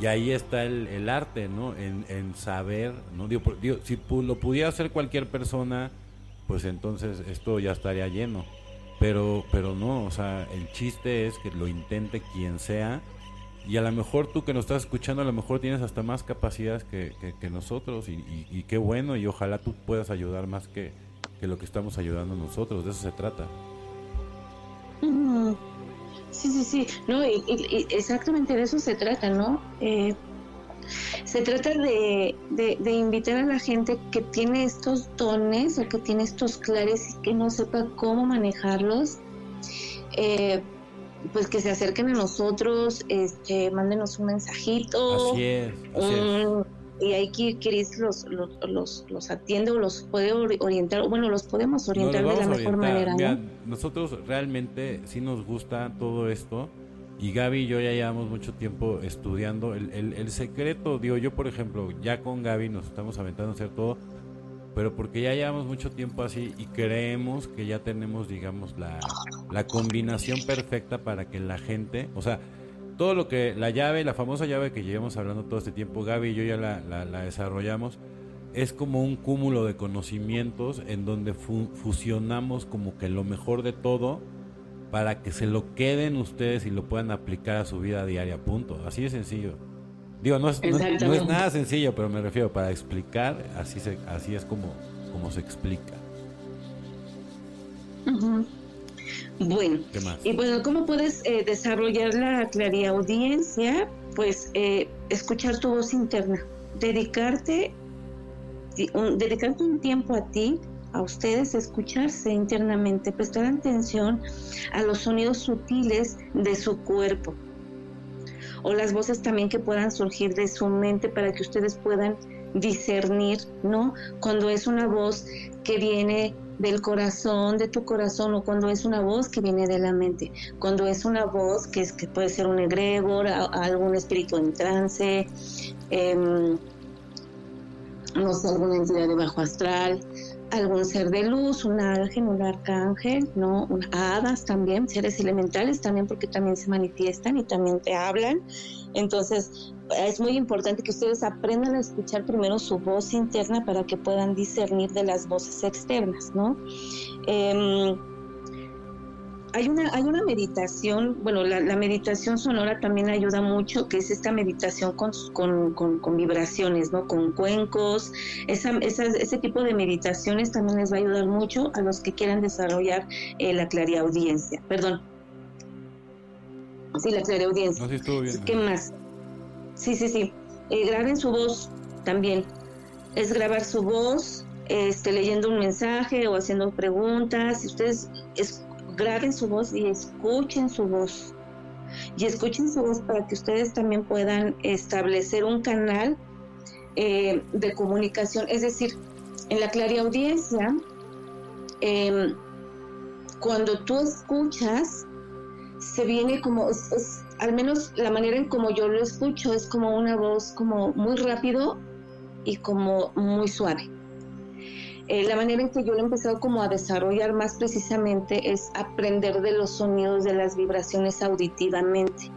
[SPEAKER 1] y ahí está el, arte, ¿no? En, saber, ¿no? Digo, si lo pudiera hacer cualquier persona, pues entonces esto ya estaría lleno. Pero, pero no, o sea, el chiste es que lo intente quien sea. Y a lo mejor tú que nos estás escuchando, a lo mejor tienes hasta más capacidades que, nosotros. Y, qué bueno, y ojalá tú puedas ayudar más que, lo que estamos ayudando nosotros. De eso se trata.
[SPEAKER 2] Sí, sí, sí, no, exactamente de eso se trata, ¿no? Eh, se trata de, de, invitar a la gente que tiene estos dones o que tiene estos clares y que no sepa cómo manejarlos, eh, pues que se acerquen a nosotros, este, mándenos un mensajito.
[SPEAKER 1] Así es. Así es
[SPEAKER 2] y ahí Chris los, los, los, atiende o los puede orientar, bueno, los podemos orientar de la mejor manera.
[SPEAKER 1] Nosotros realmente sí nos gusta todo esto y Gaby y yo ya llevamos mucho tiempo estudiando el, el, secreto, digo yo por ejemplo, ya con Gaby nos estamos aventando a hacer todo, pero porque ya llevamos mucho tiempo así y creemos que ya tenemos, digamos, la, la combinación perfecta para que la gente, o sea, todo lo que la llave, la famosa llave que llevamos hablando todo este tiempo, Gaby y yo ya la, desarrollamos, es como un cúmulo de conocimientos en donde fusionamos como que lo mejor de todo para que se lo queden ustedes y lo puedan aplicar a su vida diaria, punto. Así de sencillo. Digo, no es, no, es nada sencillo, pero me refiero para explicar, así, se, así es como, como se explica.
[SPEAKER 2] Bueno, y bueno, ¿cómo puedes eh, desarrollar la clariaudiencia? Pues eh, escuchar tu voz interna, dedicarte, un, dedicarte un tiempo a ti, a ustedes, escucharse internamente, prestar atención a los sonidos sutiles de su cuerpo o las voces también que puedan surgir de su mente para que ustedes puedan discernir, ¿no? Cuando es una voz que viene del corazón, de tu corazón, o cuando es una voz que viene de la mente, cuando es una voz que, es, que puede ser un egregor, algún espíritu en trance, em, no sé, alguna entidad de bajo astral, algún ser de luz, un ángel, un arcángel, ¿no? hadas también, seres elementales también porque también se manifiestan y también te hablan. Entonces, es muy importante que ustedes aprendan a escuchar primero su voz interna para que puedan discernir de las voces externas, ¿no? Em, hay una, hay una meditación, bueno, la, meditación sonora también ayuda mucho, que es esta meditación con, con, vibraciones, ¿no? Con cuencos, esa, ese tipo de meditaciones también les va a ayudar mucho a los que quieran desarrollar eh, la clariaudiencia. Perdón. Sí, la clariaudiencia. No, bien. ¿Qué más? Sí, sí, sí. Eh, graben su voz también. Es grabar su voz, este, leyendo un mensaje o haciendo preguntas. Si ustedes es, graben su voz y escuchen su voz. Y escuchen su voz para que ustedes también puedan establecer un canal eh, de comunicación. Es decir, en la clariaudiencia, eh, cuando tú escuchas, se viene como, al menos la manera en como yo lo escucho, es como una voz como muy rápido y como muy suave. Eh, la manera en que yo lo he empezado como a desarrollar más precisamente es aprender de los sonidos de las vibraciones auditivamente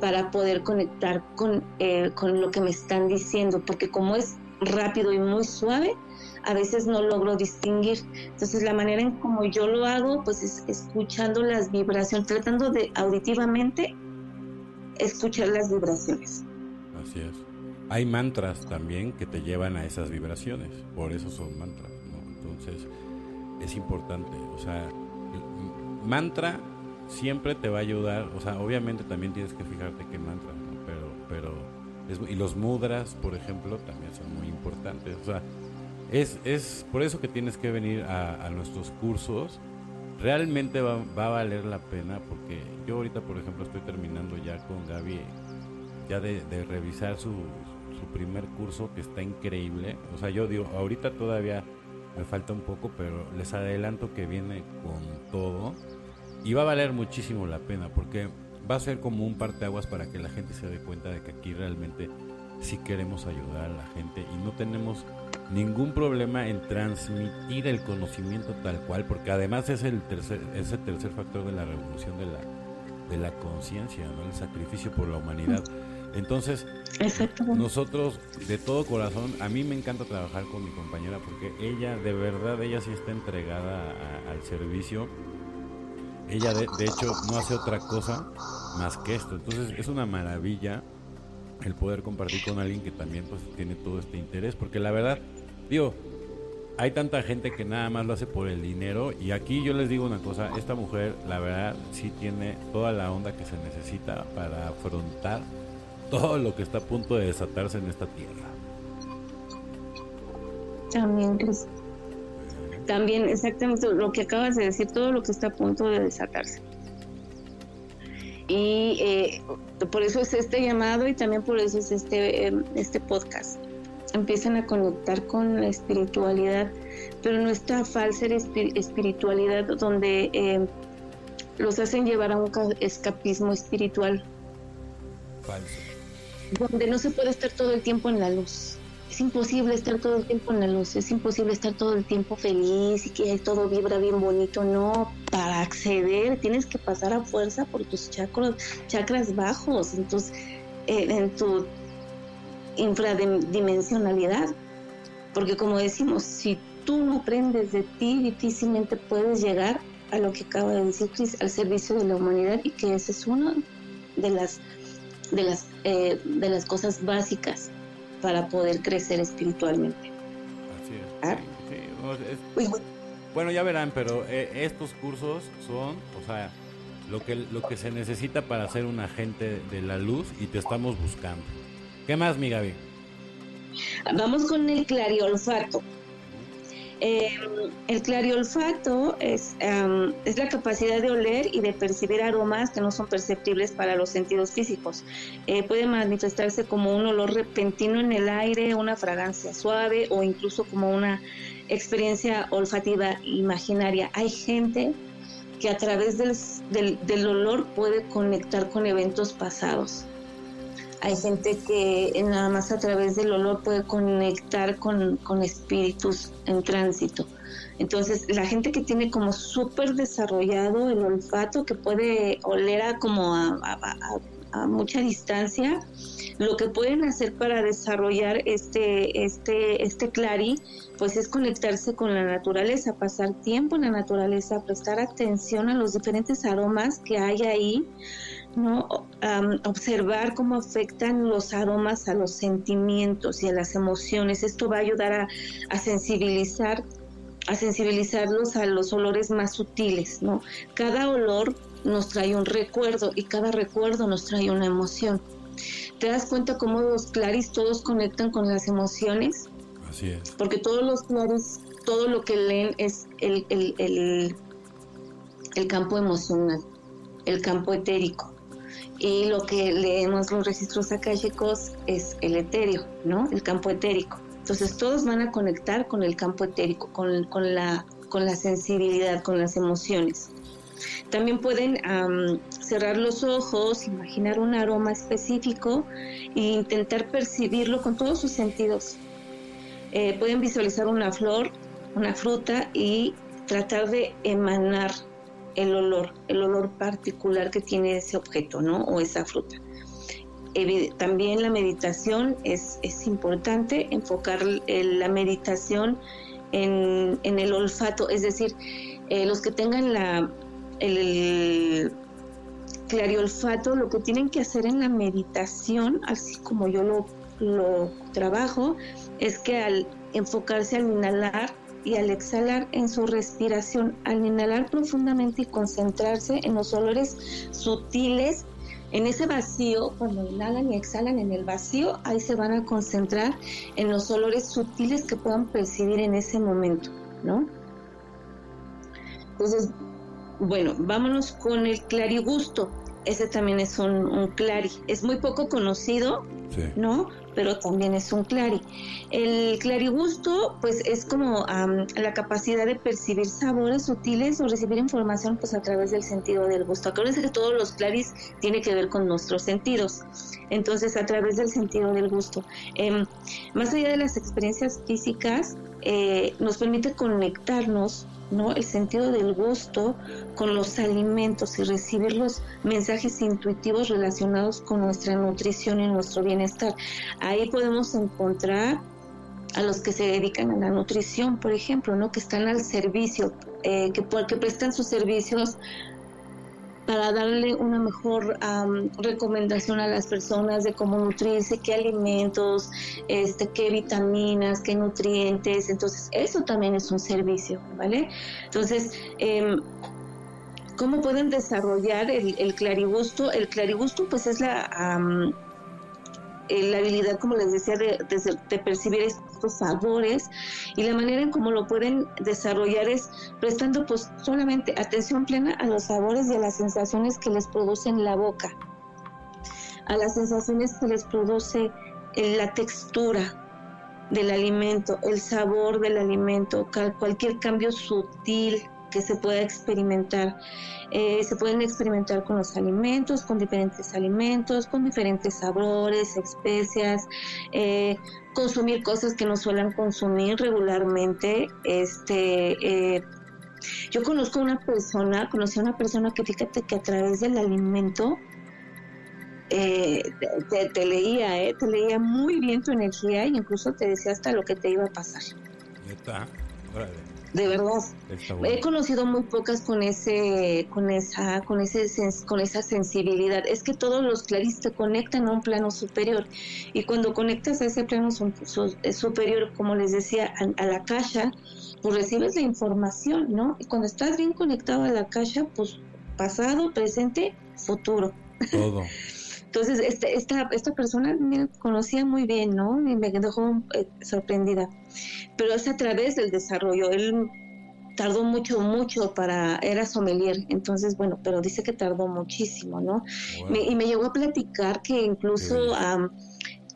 [SPEAKER 2] para poder conectar con, eh, con lo que me están diciendo, porque como es rápido y muy suave, a veces no logro distinguir. Entonces la manera en como yo lo hago, pues es escuchando las vibraciones, tratando de auditivamente escuchar las vibraciones.
[SPEAKER 1] Así es. Hay mantras también que te llevan a esas vibraciones, por eso son mantras. Entonces, es importante. O sea, mantra siempre te va a ayudar. O sea, obviamente también tienes que fijarte qué mantra, pero, pero y los mudras, por ejemplo, también son muy importantes. O sea, es, es por eso que tienes que venir a, nuestros cursos. Realmente va, va, a valer la pena porque yo ahorita, por ejemplo, estoy terminando ya con Gaby, ya de, de revisar su, su primer curso que está increíble. O sea, yo digo, ahorita todavía me falta un poco, pero les adelanto que viene con todo y va a valer muchísimo la pena porque va a ser como un parteaguas para que la gente se dé cuenta de que aquí realmente sí queremos ayudar a la gente y no tenemos ningún problema en transmitir el conocimiento tal cual, porque además es el tercer, es el tercer factor de la revolución de la, de la conciencia, ¿no? el sacrificio por la humanidad. Entonces, nosotros de todo corazón, a mí me encanta trabajar con mi compañera porque ella, de verdad, ella sí está entregada al servicio. Ella, de, hecho, no hace otra cosa más que esto. Entonces, es una maravilla el poder compartir con alguien que también pues tiene todo este interés. Porque la verdad, digo, hay tanta gente que nada más lo hace por el dinero y aquí yo les digo una cosa, esta mujer la verdad sí tiene toda la onda que se necesita para afrontar todo lo que está a punto de desatarse en esta tierra.
[SPEAKER 2] También, Cris. También, exactamente lo que acabas de decir, todo lo que está a punto de desatarse. Y eh, por eso es este llamado y también por eso es este, em, este podcast. Empiezan a conectar con la espiritualidad, pero no esta falsa espiritualidad donde em, los hacen llevar a un escapismo espiritual. Falso donde no se puede estar todo el tiempo en la luz. Es imposible estar todo el tiempo en la luz, es imposible estar todo el tiempo feliz y que todo vibra bien bonito. No, para acceder tienes que pasar a fuerza por tus chakras, chakras bajos, entonces, eh, en tu infradimensionalidad. Porque como decimos, si tú no aprendes de ti, difícilmente puedes llegar a lo que acaba de decir Chris, al servicio de la humanidad y que ese es uno de las de las, eh, de las cosas básicas para poder crecer espiritualmente.
[SPEAKER 1] Así es. ¿Ah? bueno. ya verán, pero eh, estos cursos son, o sea, lo que, lo que se necesita para ser un agente de la luz y te estamos buscando. ¿Qué más, mi Gaby?
[SPEAKER 2] Vamos con el clariolfato. Eh, el clariolfato es, em, es la capacidad de oler y de percibir aromas que no son perceptibles para los sentidos físicos. Eh, puede manifestarse como un olor repentino en el aire, una fragancia suave o incluso como una experiencia olfativa imaginaria. Hay gente que a través del, del olor puede conectar con eventos pasados hay gente que nada más a través del olor puede conectar con, espíritus en tránsito. Entonces, la gente que tiene como súper desarrollado el olfato, que puede oler a como a, mucha distancia, lo que pueden hacer para desarrollar este, este, este clari, pues es conectarse con la naturaleza, pasar tiempo en la naturaleza, prestar atención a los diferentes aromas que hay ahí, ¿no? observar cómo afectan los aromas a los sentimientos y a las emociones. Esto va a ayudar a, sensibilizar a sensibilizarlos a los olores más sutiles, ¿no? Cada olor nos trae un recuerdo y cada recuerdo nos trae una emoción. ¿Te das cuenta cómo los claris todos conectan con las emociones?
[SPEAKER 1] Así es.
[SPEAKER 2] Porque todos los claris, todo lo que leen es el, el, el campo emocional, el campo etérico y lo que leemos los registros akáshicos es el etéreo, ¿no? El campo etérico. Entonces todos van a conectar con el campo etérico, con, con, la, con la sensibilidad, con las emociones. También pueden cerrar los ojos, imaginar un aroma específico e intentar percibirlo con todos sus sentidos. Eh, pueden visualizar una flor, una fruta y tratar de emanar el olor, el olor particular que tiene ese objeto, ¿no? O esa fruta. también la meditación es, es importante, enfocar la meditación en, el olfato, es decir, eh, los que tengan la, el, el clariolfato, lo que tienen que hacer en la meditación, así como yo lo, lo trabajo, es que al enfocarse al inhalar, y al exhalar en su respiración, al inhalar profundamente y concentrarse en los olores sutiles, en ese vacío, cuando inhalan y exhalan en el vacío, ahí se van a concentrar en los olores sutiles que puedan percibir en ese momento, ¿no? Entonces, bueno, vámonos con el clarigusto. Ese también es un, un clari. Es muy poco conocido, ¿no? Pero también es un clari. El clarigusto, pues es como la capacidad de percibir sabores sutiles o recibir información, pues a través del sentido del gusto. Acuérdense que todos los claris tienen que ver con nuestros sentidos. Entonces, a través del sentido del gusto. Em, más allá de las experiencias físicas, eh, nos permite conectarnos ¿no? El sentido del gusto con los alimentos y recibir los mensajes intuitivos relacionados con nuestra nutrición y nuestro bienestar. Ahí podemos encontrar a los que se dedican a la nutrición, por ejemplo, ¿no? Que están al servicio, eh, que, que prestan sus servicios para darle una mejor recomendación a las personas de cómo nutrirse, qué alimentos, este, qué vitaminas, qué nutrientes. Entonces, eso también es un servicio, ¿vale? Entonces, eh, ¿cómo pueden desarrollar el, el clarigusto? El clarigusto, pues, es la eh, la habilidad, como les decía, de, percibir estos sabores y la manera en cómo lo pueden desarrollar es prestando pues solamente atención plena a los sabores y a las sensaciones que les producen la boca, a las sensaciones que les produce la textura del alimento, el sabor del alimento, cualquier cambio sutil que se pueda experimentar. Eh, se pueden experimentar con los alimentos, con diferentes alimentos, con diferentes sabores, especias, eh, consumir cosas que no suelen consumir regularmente. Este, eh, yo conozco una persona, conocí a una persona que fíjate que a través del alimento te, leía, eh, te leía muy bien tu energía e incluso te decía hasta lo que te iba a pasar.
[SPEAKER 1] ¿Neta?
[SPEAKER 2] De verdad. He conocido muy pocas con ese, con esa, con ese, con esa sensibilidad. Es que todos los claristas conectan a un plano superior y cuando conectas a ese plano superior, como les decía, a, la caja, pues recibes la información, ¿no? Y cuando estás bien conectado a la caja, pues pasado, presente, futuro.
[SPEAKER 1] Todo.
[SPEAKER 2] Entonces, este, esta, esta persona me conocía muy bien, ¿no? Y me dejó eh, sorprendida. Pero es a través del desarrollo. Él tardó mucho, mucho para, era sommelier, entonces, bueno, pero dice que tardó muchísimo, ¿no? y me llegó a platicar que incluso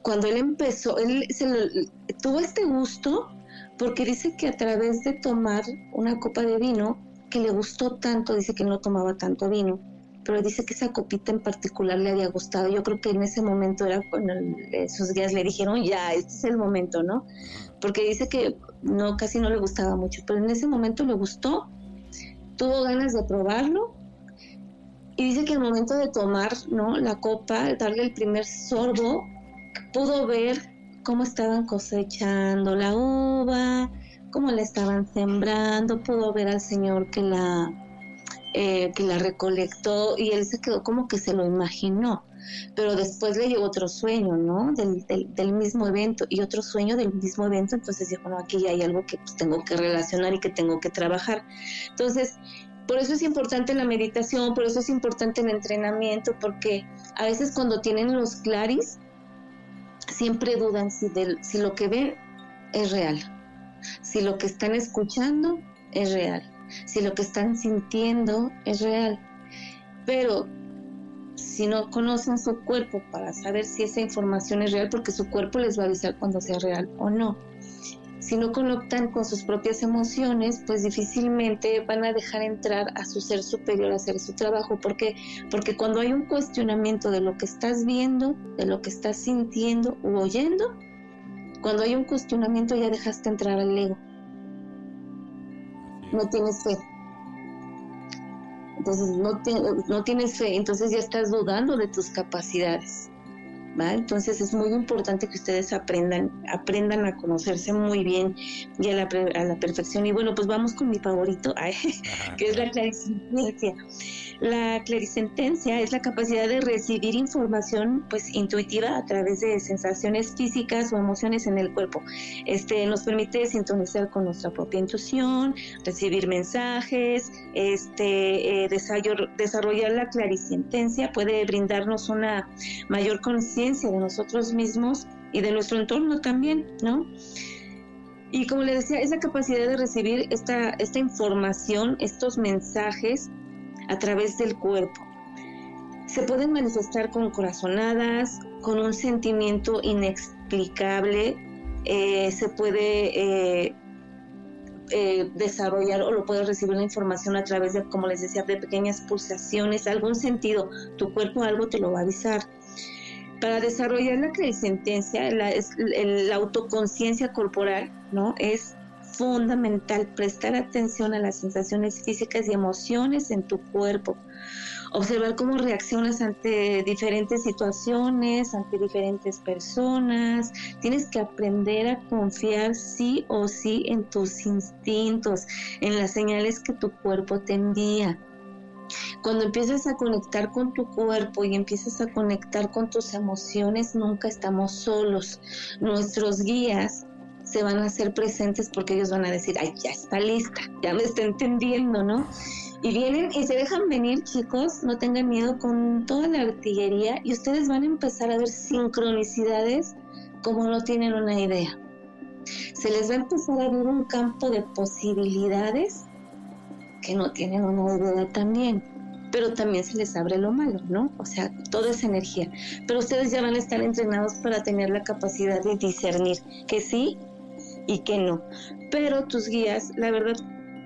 [SPEAKER 2] cuando él empezó, él se tuvo este gusto porque dice que a través de tomar una copa de vino, que le gustó tanto, dice que no tomaba tanto vino, pero dice que esa copita en particular le había gustado. Yo creo que en ese momento era cuando sus guías le dijeron, ya, este es el momento, ¿no? Porque dice que no, casi no le gustaba mucho, pero en ese momento le gustó, tuvo ganas de probarlo y dice que al momento de tomar, ¿no? La copa, darle el primer sorbo, pudo ver cómo estaban cosechando la uva, cómo la estaban sembrando, pudo ver al Señor que la, eh, que la recolectó y él se quedó como que se lo imaginó. Pero después le llegó otro sueño, ¿no? Del, del, mismo evento y otro sueño del mismo evento. Entonces dijo, no, aquí hay algo que pues, tengo que relacionar y que tengo que trabajar. Entonces, por eso es importante la meditación, por eso es importante el entrenamiento, porque a veces cuando tienen los claris, siempre dudan si, si lo que ven es real, si lo que están escuchando es real, si lo que están sintiendo es real. Pero si no conocen su cuerpo para saber si esa información es real, porque su cuerpo les va a avisar cuando sea real o no. Si no conectan con sus propias emociones, pues difícilmente van a dejar entrar a su ser superior a hacer su trabajo. ¿Por qué? Porque cuando hay un cuestionamiento de lo que estás viendo, de lo que estás sintiendo u oyendo, cuando hay un cuestionamiento ya dejaste entrar al ego. No tienes fe. Entonces no, no tienes fe, entonces ya estás dudando de tus capacidades. Entonces es muy importante que ustedes aprendan, aprendan a conocerse muy bien y a la, a la perfección. Y bueno, pues vamos con mi favorito, que es la clarisentencia. La clarisentencia es la capacidad de recibir información pues intuitiva a través de sensaciones físicas o emociones en el cuerpo. Este nos permite sintonizar con nuestra propia intuición, recibir mensajes, este eh, desarrollar la clarisentencia puede brindarnos una mayor conciencia de nosotros mismos y de nuestro entorno también, ¿no? Y como le decía, es la capacidad de recibir esta, esta información, estos mensajes a través del cuerpo. Se pueden manifestar con corazonadas, con un sentimiento inexplicable, eh, se puede eh, eh, desarrollar o lo puedes recibir la información a través de, como les decía, de pequeñas pulsaciones, algún sentido, tu cuerpo algo te lo va a avisar. Para desarrollar la clarisentencia, la, la autoconciencia corporal, ¿no? Es fundamental prestar atención a las sensaciones físicas y emociones en tu cuerpo. Observar cómo reaccionas ante diferentes situaciones, ante diferentes personas. Tienes que aprender a confiar sí o sí en tus instintos, en las señales que tu cuerpo te envía. Cuando empiezas a conectar con tu cuerpo y empiezas a conectar con tus emociones, nunca estamos solos. Nuestros guías se van a hacer presentes porque ellos van a decir, ay, ya está lista, ya me está entendiendo, ¿no? Y vienen y se dejan venir, chicos, no tengan miedo con toda la artillería y ustedes van a empezar a ver sincronicidades como no tienen una idea. Se les va a empezar a abrir un campo de posibilidades que no tienen una idea también pero también se les abre lo malo, ¿no? O sea, toda esa energía. Pero ustedes ya van a estar entrenados para tener la capacidad de discernir que sí y que no. Pero tus guías, la verdad,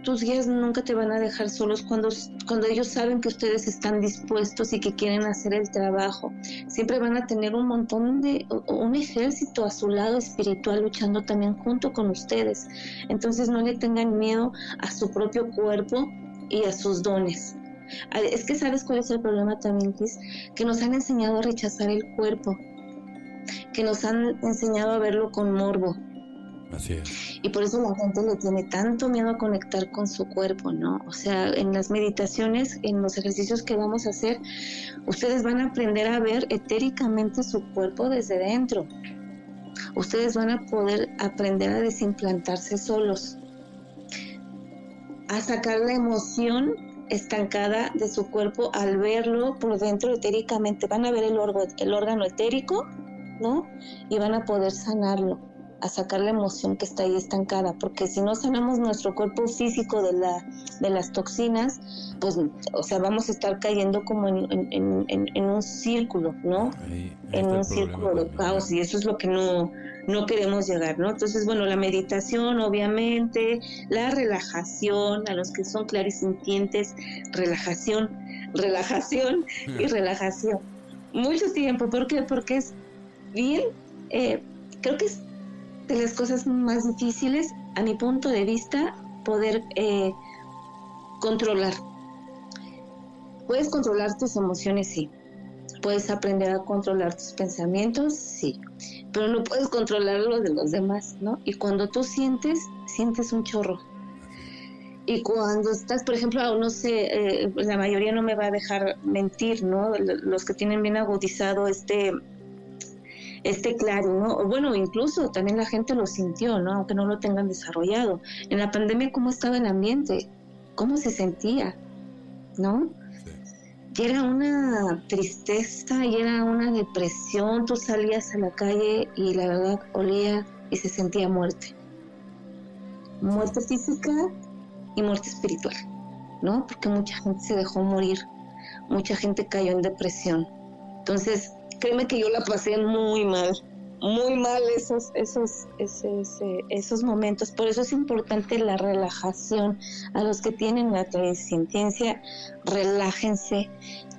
[SPEAKER 2] tus guías nunca te van a dejar solos cuando, cuando ellos saben que ustedes están dispuestos y que quieren hacer el trabajo. Siempre van a tener un montón de, un ejército a su lado espiritual luchando también junto con ustedes. Entonces no le tengan miedo a su propio cuerpo y a sus dones. Es que sabes cuál es el problema también, que nos han enseñado a rechazar el cuerpo, que nos han enseñado a verlo con morbo, y por eso la gente le tiene tanto miedo a conectar con su cuerpo, ¿no? O sea, en las meditaciones, en los ejercicios que vamos a hacer, ustedes van a aprender a ver etéricamente su cuerpo desde dentro. Ustedes van a poder aprender a desimplantarse solos, a sacar la emoción estancada de su cuerpo al verlo por dentro etéricamente. Van a ver el, el órgano etérico, ¿no? Y van a poder sanarlo a sacar la emoción que está ahí estancada, porque si no sanamos nuestro cuerpo físico de, la, de las toxinas, pues, o sea, vamos a estar cayendo como en, un círculo, ¿no? en un círculo de caos, y eso es lo que no, no queremos llegar, ¿no? Entonces, bueno, la meditación, obviamente, la relajación, a los que son clarisintientes, relajación, relajación y relajación. Mucho tiempo, ¿por qué? Porque es bien, eh, creo que es de las cosas más difíciles, a mi punto de vista, poder eh, controlar. Puedes controlar tus emociones, sí. Puedes aprender a controlar tus pensamientos, sí. Pero no puedes controlar los de los demás, ¿no? Y cuando tú sientes, sientes un chorro. Y cuando estás, por ejemplo, no sé, eh, la mayoría no me va a dejar mentir, ¿no? Los que tienen bien agudizado este este claro, ¿no? O bueno, incluso también la gente lo sintió, ¿no? Aunque no lo tengan desarrollado. En la pandemia, ¿cómo estaba el ambiente? ¿Cómo se sentía? ¿No? Y era una tristeza y era una depresión. Tú salías a la calle y la verdad olía y se sentía muerte. Muerte física y muerte espiritual, ¿no? Porque mucha gente se dejó morir, mucha gente cayó en depresión. Entonces, créeme que yo la pasé muy mal, muy mal esos, esos, esos, esos momentos. Por eso es importante la relajación. A los que tienen la clarisintiencia, relájense,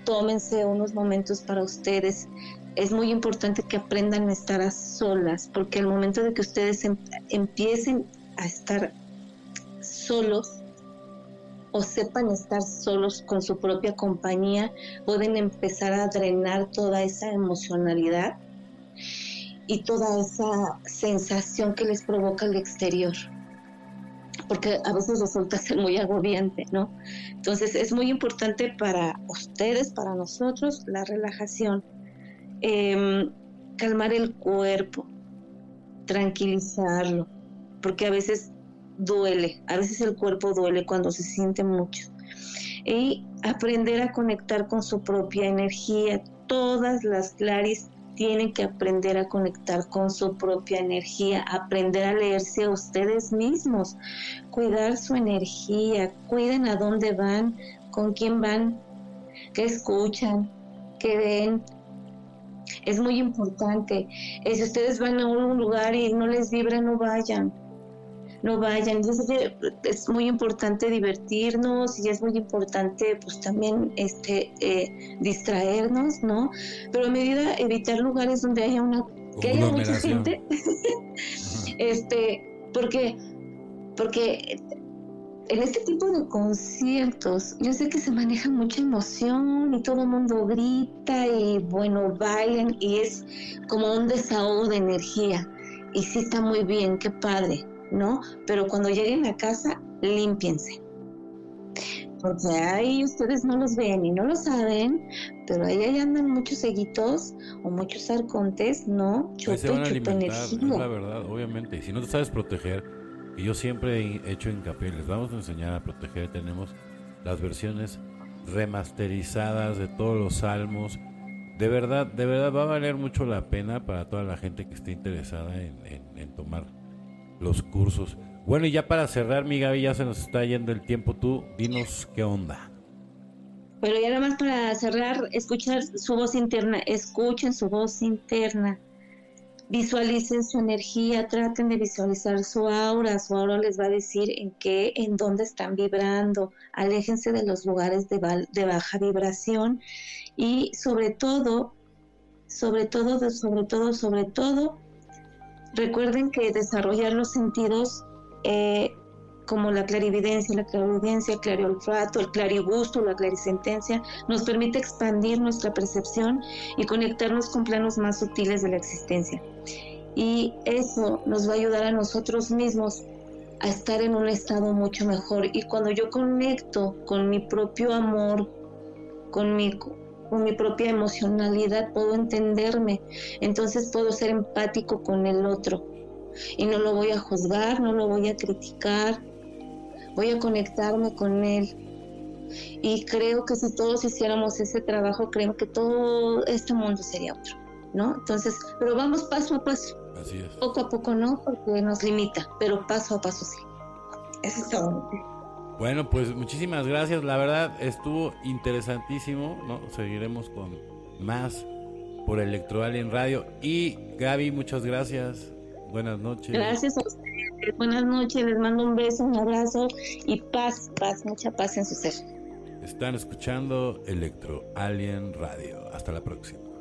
[SPEAKER 2] tómense unos momentos para ustedes. Es muy importante que aprendan a estar a solas, porque al momento de que ustedes em, empiecen a estar solos, o sepan estar solos con su propia compañía, pueden empezar a drenar toda esa emocionalidad y toda esa sensación que les provoca el exterior. Porque a veces resulta ser muy agobiante, ¿no? Entonces es muy importante para ustedes, para nosotros, la relajación, em, calmar el cuerpo, tranquilizarlo, porque a veces duele, a veces el cuerpo duele cuando se siente mucho. Y aprender a conectar con su propia energía. Todas las claris tienen que aprender a conectar con su propia energía, aprender a leerse a ustedes mismos, cuidar su energía, cuiden a dónde van, con quién van, qué escuchan, qué ven. Es muy importante. Si ustedes van a un lugar y no les vibra, no vayan no vayan. es muy importante divertirnos y es muy importante pues también este eh, distraernos, ¿no? Pero a medida evitar lugares donde haya una que haya mucha gente, este, porque porque en este tipo de conciertos, yo sé que se maneja mucha emoción y todo el mundo grita y bueno, bailan y es como un desahogo de energía. Y sí está muy bien, qué padre. ¿No? Pero cuando lleguen a casa, límpiense. Porque ahí ustedes no los ven y no lo saben, pero ahí, andan muchos seguitos o muchos arcontes, ¿no?
[SPEAKER 1] Chupa, se van a es la verdad, obviamente. Y si no te sabes proteger, y yo siempre he hecho hincapié, les vamos a enseñar a proteger. Tenemos las versiones remasterizadas de todos los salmos. De verdad, de verdad va a valer mucho la pena para toda la gente que esté interesada en, en tomar los cursos. Bueno, y ya para cerrar, mi Gaby, ya se nos está yendo el tiempo. Tú, dinos qué onda.
[SPEAKER 2] Pero ya nada más para cerrar, escuchar su voz interna, escuchen su voz interna, visualicen su energía, traten de visualizar su aura, su aura les va a decir en qué, en dónde están vibrando, aléjense de los lugares de, de baja vibración y sobre todo, sobre todo, sobre todo, sobre todo, Recuerden que desarrollar los sentidos eh, como la clarividencia, la clarividencia, el clariolfato, el clarigusto, la clarisentencia, nos permite expandir nuestra percepción y conectarnos con planos más sutiles de la existencia. Y eso nos va a ayudar a nosotros mismos a estar en un estado mucho mejor. Y cuando yo conecto con mi propio amor, con mi con mi propia emocionalidad, puedo entenderme, entonces puedo ser empático con el otro y no lo voy a juzgar, no lo voy a criticar, voy a conectarme con él. Y creo que si todos hiciéramos ese trabajo, creo que todo este mundo sería otro, ¿no? Entonces, pero vamos paso a paso.
[SPEAKER 1] Así es.
[SPEAKER 2] Poco a poco no, porque nos limita, pero paso a paso sí. Eso es todo.
[SPEAKER 1] Bueno, pues muchísimas gracias. La verdad estuvo interesantísimo. ¿no? Seguiremos con más por en Radio. Y Gaby, muchas gracias. Buenas noches.
[SPEAKER 2] Gracias a ustedes. Buenas noches. Les mando un beso, un abrazo y paz, paz, mucha paz en su ser.
[SPEAKER 1] Están escuchando Electro Alien Radio. Hasta la próxima.